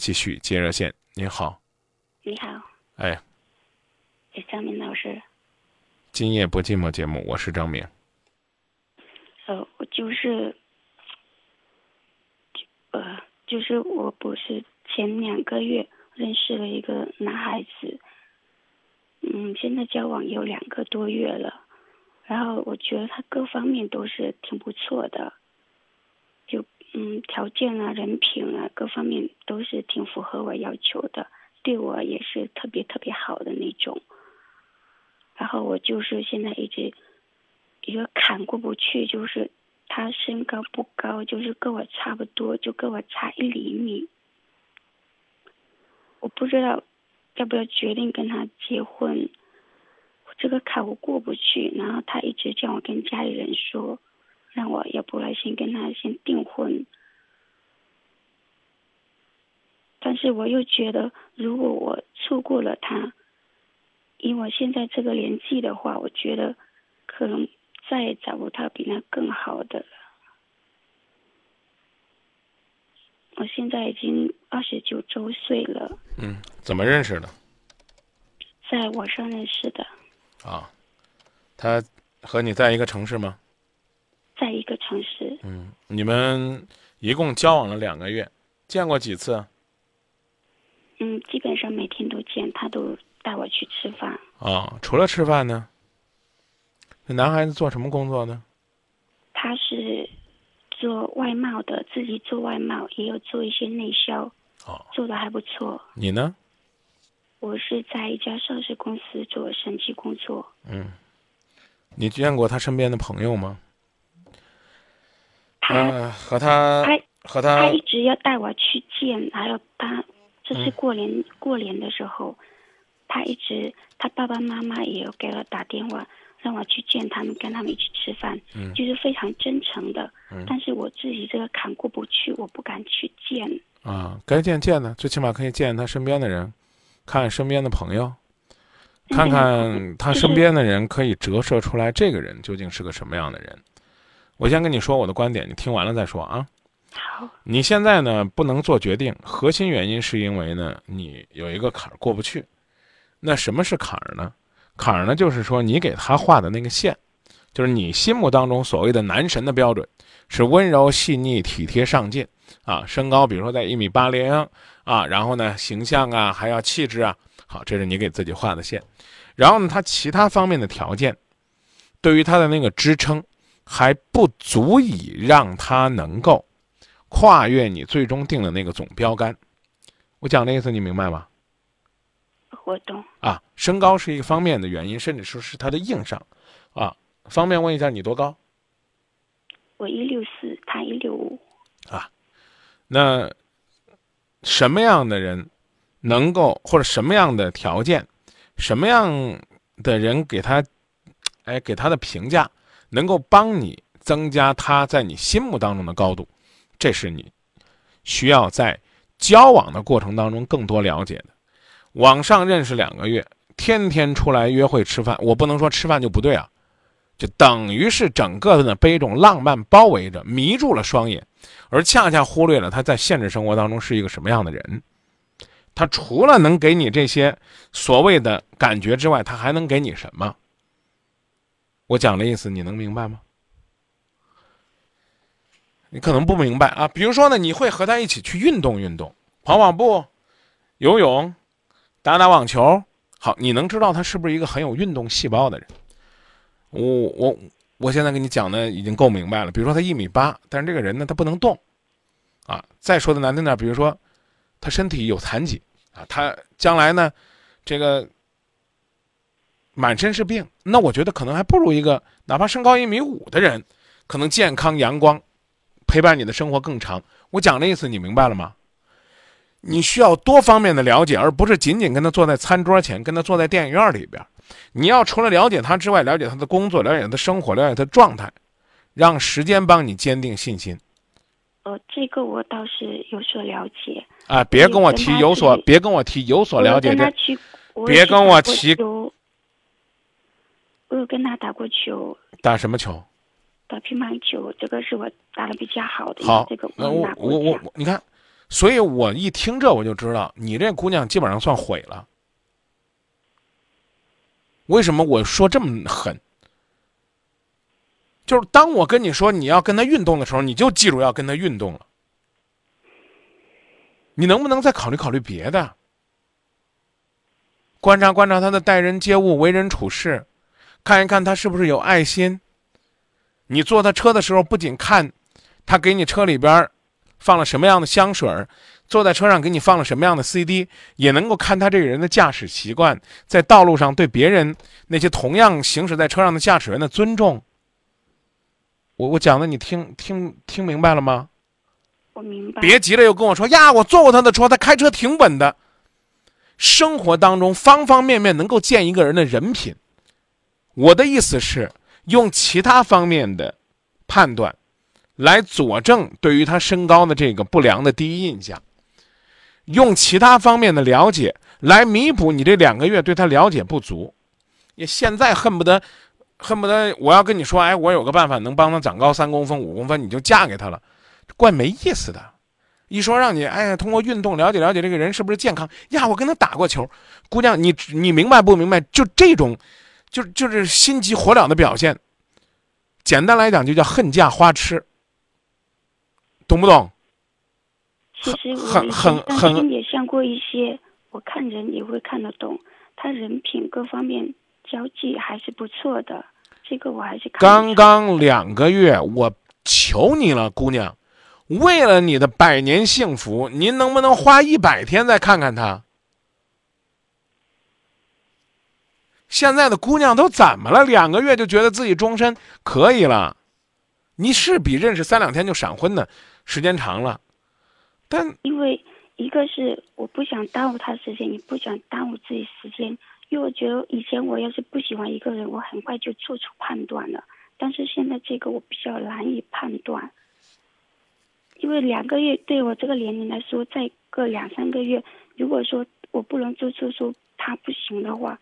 继续接热线。您好，你好，哎，哎，张明老师，今夜不寂寞节目，我是张明。呃，我就是，呃，就是我不是前两个月认识了一个男孩子，嗯，现在交往有两个多月了，然后我觉得他各方面都是挺不错的，就嗯条件啊、人品啊各方面都是挺符合我要求的，对我也是特别特别好的那种。然后我就是现在一直一个坎过不去，就是他身高不高，就是跟我差不多，就跟我差一厘米。我不知道要不要决定跟他结婚，这个坎我过不去。然后他一直叫我跟家里人说，让我要不来先跟他先订婚。但是我又觉得，如果我错过了他，以我现在这个年纪的话，我觉得可能再也找不到比那更好的了。我现在已经二十九周岁了，嗯，怎么认识的？在网上认识的，啊，他和你在一个城市吗？在一个城市，嗯，你们一共交往了两个月，见过几次？嗯，基本上每天都见，他都带我去吃饭。啊，除了吃饭呢？那男孩子做什么工作呢？他是做外贸的，自己做外贸，也有做一些内销，哦，做的还不错。你呢？我是在一家上市公司做审计工作。嗯，你见过他身边的朋友吗？他、呃，和他他和他他一直要带我去见，还有他这次嗯过年、过年的时候，他一直他爸爸妈妈也有给我打电话，让我去见他们，跟他们一起吃饭，嗯就是非常真诚的。嗯但是我自己这个坎过不去，我不敢去见。啊，该见见呢，最起码可以见见他身边的人，看看身边的朋友，看看他身边的人，可以折射出来这个人究竟是个什么样的人。我先跟你说我的观点，你听完了再说啊。好，你现在呢不能做决定，核心原因是因为呢你有一个坎儿过不去。那什么是坎儿呢？坎儿呢就是说你给他画的那个线，就是你心目当中所谓的男神的标准，是温柔细腻、体贴上进啊，身高比如说在一米八零啊，然后呢形象啊还要气质啊，好，这是你给自己画的线。然后呢，他其他方面的条件，对于他的那个支撑，还不足以让他能够。跨越你最终定的那个总标杆，我讲的意思你明白吗？我懂。啊，身高是一个方面的原因，甚至说是他的硬伤，啊，方便问一下你多高？我一六四，他一六五。啊那什么样的人能够，或者什么样的条件，什么样的人给他，哎，给他的评价，能够帮你增加他在你心目当中的高度，这是你需要在交往的过程当中更多了解的。网上认识两个月，天天出来约会吃饭，我不能说吃饭就不对啊，就等于是整个的被一种浪漫包围着，迷住了双眼。而恰恰忽略了他在现实生活当中是一个什么样的人。他除了能给你这些所谓的感觉之外，他还能给你什么？我讲的意思你能明白吗？你可能不明白啊。比如说呢，你会和他一起去运动运动，跑跑步、游泳、打打网球。好，你能知道他是不是一个很有运动细胞的人？我我。我现在跟你讲的已经够明白了。比如说他一米八，但是这个人呢，他不能动，啊，再说的难听点，比如说他身体有残疾啊，他将来呢，这个满身是病，那我觉得可能还不如一个哪怕身高一米五的人，可能健康阳光，陪伴你的生活更长。我讲的意思你明白了吗？你需要多方面的了解，而不是仅仅跟他坐在餐桌前，跟他坐在电影院里边。你要除了了解他之外，了解他的工作，了解他的生活，了解他的状态，让时间帮你坚定信心。呃，这个我倒是有所了解。啊，别跟我提有所，别跟我提有所了解这，别跟我提。我有跟他打过球。打什么球？打乒乓球，这个是我打的比较好的。好，这个我我我我，你看，所以我一听这我就知道，你这姑娘基本上算毁了。为什么我说这么狠？就是当我跟你说你要跟他运动的时候，你就记住要跟他运动了。你能不能再考虑考虑别的？观察观察他的待人接物、为人处事，看一看他是不是有爱心。你坐他车的时候，不仅看他给你车里边放了什么样的香水儿，坐在车上给你放了什么样的 CD，也能够看他这个人的驾驶习惯，在道路上对别人那些同样行驶在车上的驾驶员的尊重。我我讲的你听听听明白了吗？我明白。别急了，又跟我说呀，我坐过他的车，他开车挺稳的。生活当中方方面面能够见一个人的人品。我的意思是用其他方面的判断来佐证对于他身高的这个不良的第一印象，用其他方面的了解来弥补你这两个月对他了解不足。你现在恨不得恨不得我要跟你说，哎，我有个办法能帮他长高三公分五公分，你就嫁给他了，怪没意思的。一说让你哎呀，通过运动了解了解这个人是不是健康呀？我跟他打过球，姑娘，你你明白不明白？就这种，就就是心急火燎的表现。简单来讲，就叫恨嫁花痴，懂不懂？其实很很很也像过一些，我看人也会看得懂，他人品各方面交际还是不错的，这个我还是刚刚两个月，我求你了，姑娘。为了你的百年幸福，您能不能花一百天再看看他？现在的姑娘都怎么了？两个月就觉得自己终身可以了？你是比认识三两天就闪婚的时间长了，但因为一个是我不想耽误他时间，也不想耽误自己时间，因为我觉得以前我要是不喜欢一个人，我很快就做出判断了，但是现在这个我比较难以判断。因为两个月对我这个年龄来说，再个两三个月，如果说我不能做出说他不行的话，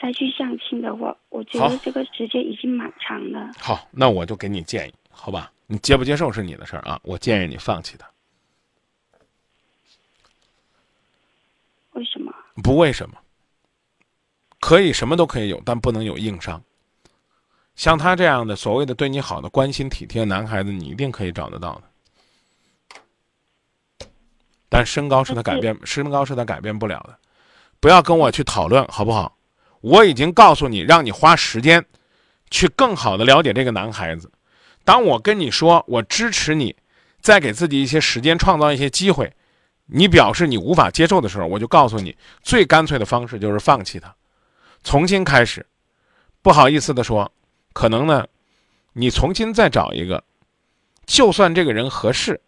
再去相亲的话，我觉得这个时间已经蛮长了。好，那我就给你建议，好吧？你接不接受是你的事儿啊，我建议你放弃他。为什么？不为什么？可以什么都可以有，但不能有硬伤。像他这样的所谓的对你好的、关心体贴的男孩子，你一定可以找得到的。但身高是他改变，身高是他改变不了的，不要跟我去讨论，好不好？我已经告诉你，让你花时间，去更好的了解这个男孩子。当我跟你说我支持你，再给自己一些时间，创造一些机会，你表示你无法接受的时候，我就告诉你，最干脆的方式就是放弃他，重新开始。不好意思的说，可能呢，你重新再找一个，就算这个人合适。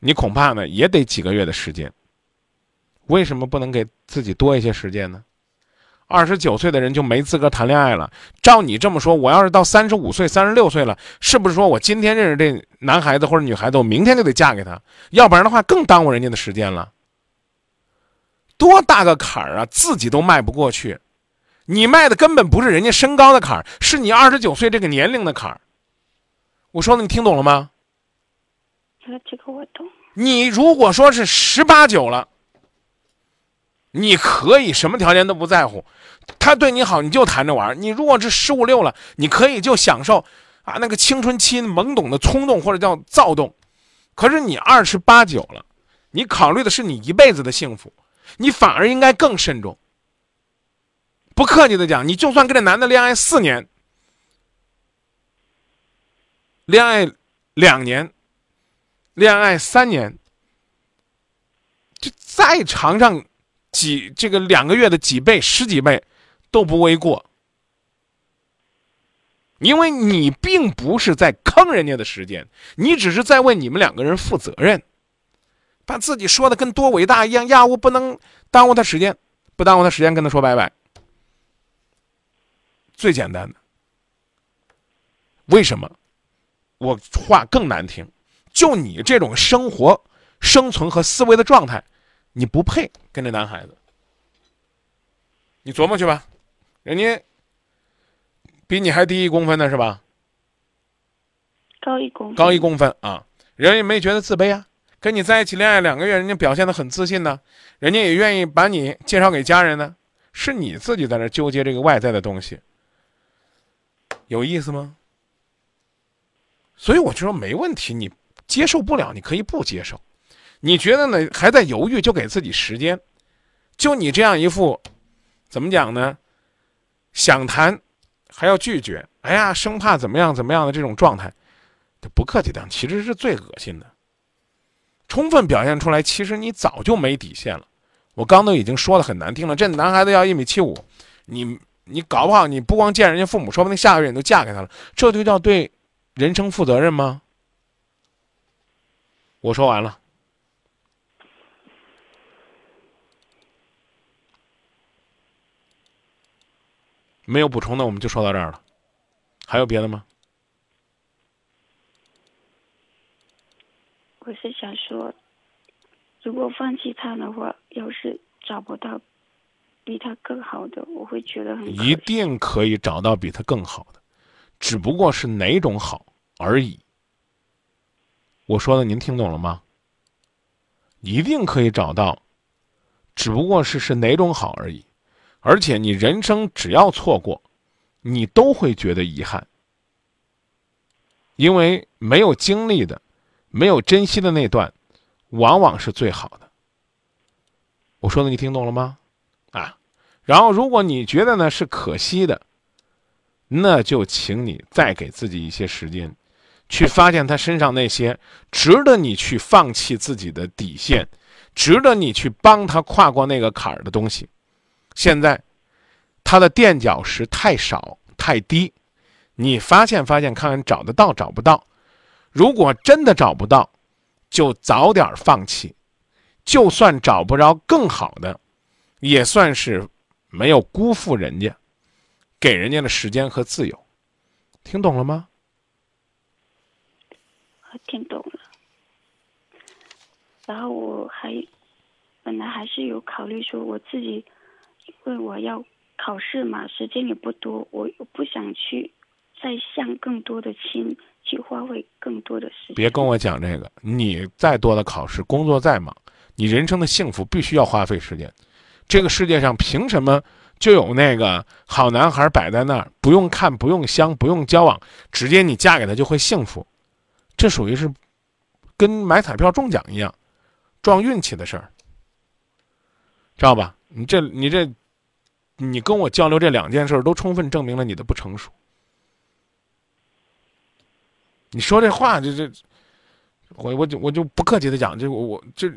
你恐怕呢也得几个月的时间。为什么不能给自己多一些时间呢？二十九岁的人就没资格谈恋爱了。照你这么说，我要是到三十五岁、三十六岁了，是不是说我今天认识这男孩子或者女孩子，我明天就得嫁给他？要不然的话，更耽误人家的时间了。多大个坎儿啊，自己都迈不过去。你迈的根本不是人家身高的坎儿，是你二十九岁这个年龄的坎儿。我说的你听懂了吗？这个我懂。你如果说是十八九了，你可以什么条件都不在乎，他对你好你就谈着玩你如果是十五六了，你可以就享受啊那个青春期懵懂的冲动或者叫躁动。可是你二十八九了，你考虑的是你一辈子的幸福，你反而应该更慎重。不客气的讲，你就算跟这男的恋爱四年，恋爱两年。恋爱三年，就再尝上几这个两个月的几倍、十几倍都不为过，因为你并不是在坑人家的时间，你只是在为你们两个人负责任，把自己说的跟多伟大一样呀！我不能耽误他时间，不耽误他时间，跟他说拜拜。最简单的，为什么？我话更难听。就你这种生活、生存和思维的状态，你不配跟这男孩子。你琢磨去吧，人家比你还低一公分呢，是吧？高一公分。高一公分啊，人家没觉得自卑啊，跟你在一起恋爱两个月，人家表现的很自信呢，人家也愿意把你介绍给家人呢，是你自己在那纠结这个外在的东西，有意思吗？所以我就说没问题，你接受不了，你可以不接受。你觉得呢？还在犹豫，就给自己时间。就你这样一副，怎么讲呢？想谈，还要拒绝。哎呀，生怕怎么样怎么样的这种状态，不客气点，其实是最恶心的。充分表现出来，其实你早就没底线了。我刚都已经说的很难听了，这男孩子要一米七五，你你搞不好你不光见人家父母，说不定下个月你都嫁给他了，这就叫对人生负责任吗？我说完了。没有补充的，我们就说到这儿了。还有别的吗？我是想说，如果放弃他的话，要是找不到比他更好的，我会觉得很一定可以找到比他更好的，只不过是哪种好而已。我说的您听懂了吗？一定可以找到，只不过是是哪种好而已。而且你人生只要错过，你都会觉得遗憾，因为没有经历的、没有珍惜的那段，往往是最好的。我说的你听懂了吗？啊，然后如果你觉得呢是可惜的，那就请你再给自己一些时间，去发现他身上那些值得你去放弃自己的底线，值得你去帮他跨过那个坎儿的东西。现在，他的垫脚石太少太低，你发现发现看看找得到找不到？如果真的找不到，就早点放弃。就算找不着更好的，也算是没有辜负人家，给人家的时间和自由。听懂了吗？我听懂了。然后我还本来还是有考虑说我自己。因为我要考试嘛，时间也不多，我又不想去再向更多的亲，去花费更多的时间。别跟我讲这个，你再多的考试，工作再忙，你人生的幸福必须要花费时间。这个世界上凭什么就有那个好男孩摆在那儿，不用看，不用相，不用交往，直接你嫁给他就会幸福？这属于是跟买彩票中奖一样，撞运气的事儿，知道吧？你这，你这，你跟我交流这两件事，都充分证明了你的不成熟。你说这话，这这，我我就我就不客气的讲，这我我这，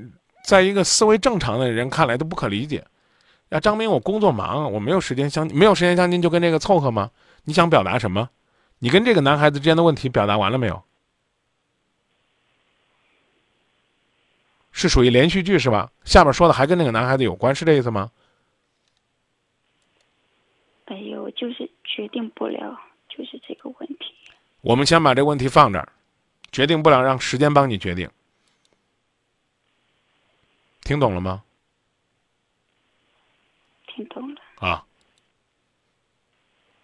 在一个思维正常的人看来都不可理解。啊，张明，我工作忙，我没有时间相，没有时间相亲，就跟这个凑合吗？你想表达什么？你跟这个男孩子之间的问题表达完了没有？是属于连续剧是吧？下边说的还跟那个男孩子有关，是这意思吗？没有，就是决定不了，就是这个问题。我们先把这个问题放这儿，决定不了，让时间帮你决定。听懂了吗？听懂了。啊，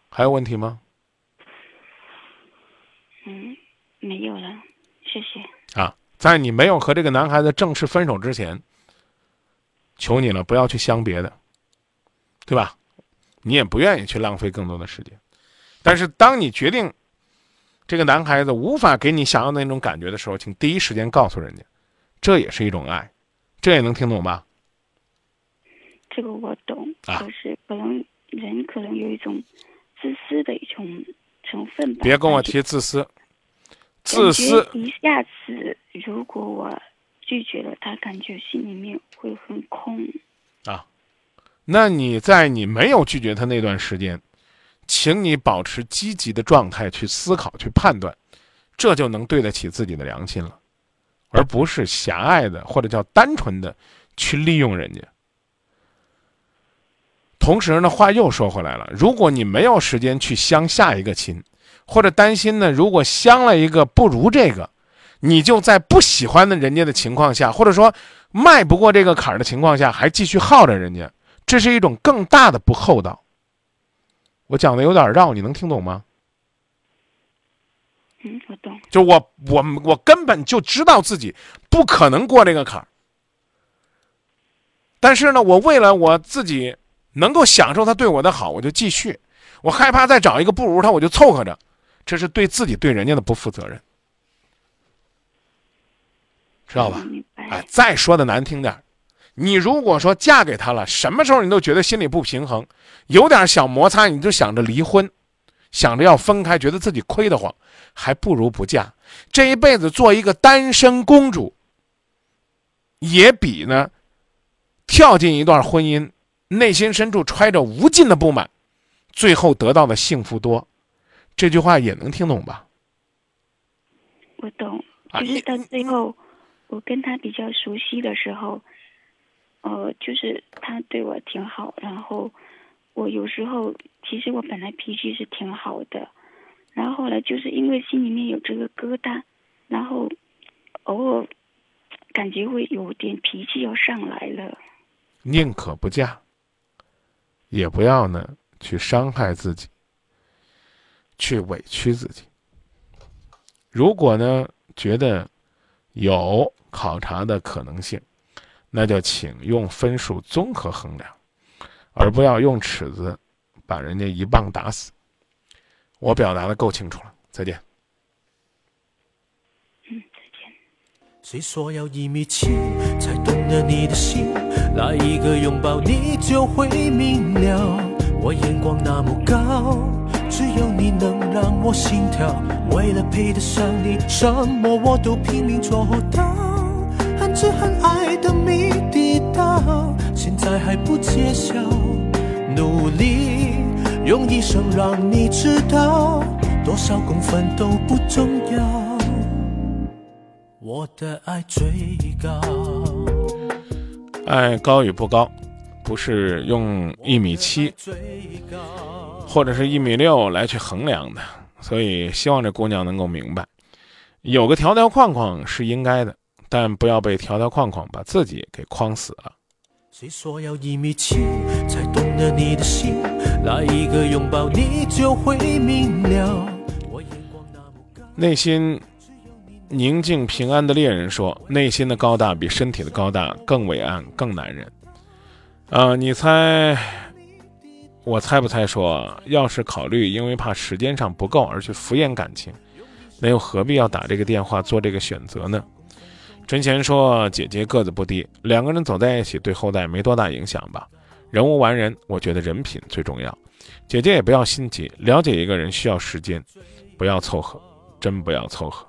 还有问题吗？嗯，没有了，谢谢。啊。在你没有和这个男孩子正式分手之前，求你了，不要去相别的，对吧？你也不愿意去浪费更多的时间。但是，当你决定这个男孩子无法给你想要的那种感觉的时候，请第一时间告诉人家，这也是一种爱，这也能听懂吧？这个我懂，就是可能人可能有一种自私的一种成分吧。别跟我提自私。自私一下子，如果我拒绝了他，感觉心里面会很空。啊，那你在你没有拒绝他那段时间，请你保持积极的状态去思考、去判断，这就能对得起自己的良心了，而不是狭隘的或者叫单纯的去利用人家。同时呢，话又说回来了，如果你没有时间去相下一个亲。或者担心呢？如果相了一个不如这个，你就在不喜欢的人家的情况下，或者说迈不过这个坎儿的情况下，还继续耗着人家，这是一种更大的不厚道。我讲的有点绕，你能听懂吗？嗯，我懂。就我我我根本就知道自己不可能过这个坎儿，但是呢，我为了我自己能够享受他对我的好，我就继续。我害怕再找一个不如他，我就凑合着，这是对自己对人家的不负责任，知道吧？哎，再说的难听点儿，你如果说嫁给他了，什么时候你都觉得心里不平衡，有点小摩擦你就想着离婚，想着要分开，觉得自己亏得慌，还不如不嫁。这一辈子做一个单身公主，也比呢跳进一段婚姻，内心深处揣着无尽的不满。最后得到的幸福多，这句话也能听懂吧？我懂，啊就是到你最后，我跟他比较熟悉的时候，呃，就是他对我挺好，然后我有时候其实我本来脾气是挺好的，然后后来就是因为心里面有这个疙瘩，然后偶尔感觉会有点脾气要上来了。宁可不嫁，也不要呢去伤害自己，去委屈自己。如果呢觉得有考察的可能性，那就请用分数综合衡量，而不要用尺子把人家一棒打死。我表达的够清楚了，再见。谁说要一米七才懂得你的心？来一个拥抱你就会明了。我眼光那么高，只有你能让我心跳。为了配得上你，什么我都拼命做到。很挚很爱的谜底在还不揭晓。努力用一生让你知道，多少公分都不重要。我的爱最高。爱高与不高，不是用一米七或者是一米六来去衡量的，所以希望这姑娘能够明白，有个条条框框是应该的，但不要被条条框框把自己给框死了。谁说要一米七才懂得你的心？来一个拥抱你就会明了。我眼光那么高，内心宁静平安的猎人说：“内心的高大比身体的高大更伟岸，更男人。”啊，你猜？我猜不猜说，要是考虑因为怕时间上不够而去敷衍感情，那又何必要打这个电话做这个选择呢？陈贤说：“姐姐个子不低，两个人走在一起对后代没多大影响吧。人无完人，我觉得人品最重要。姐姐也不要心急，了解一个人需要时间，不要凑合，真不要凑合。”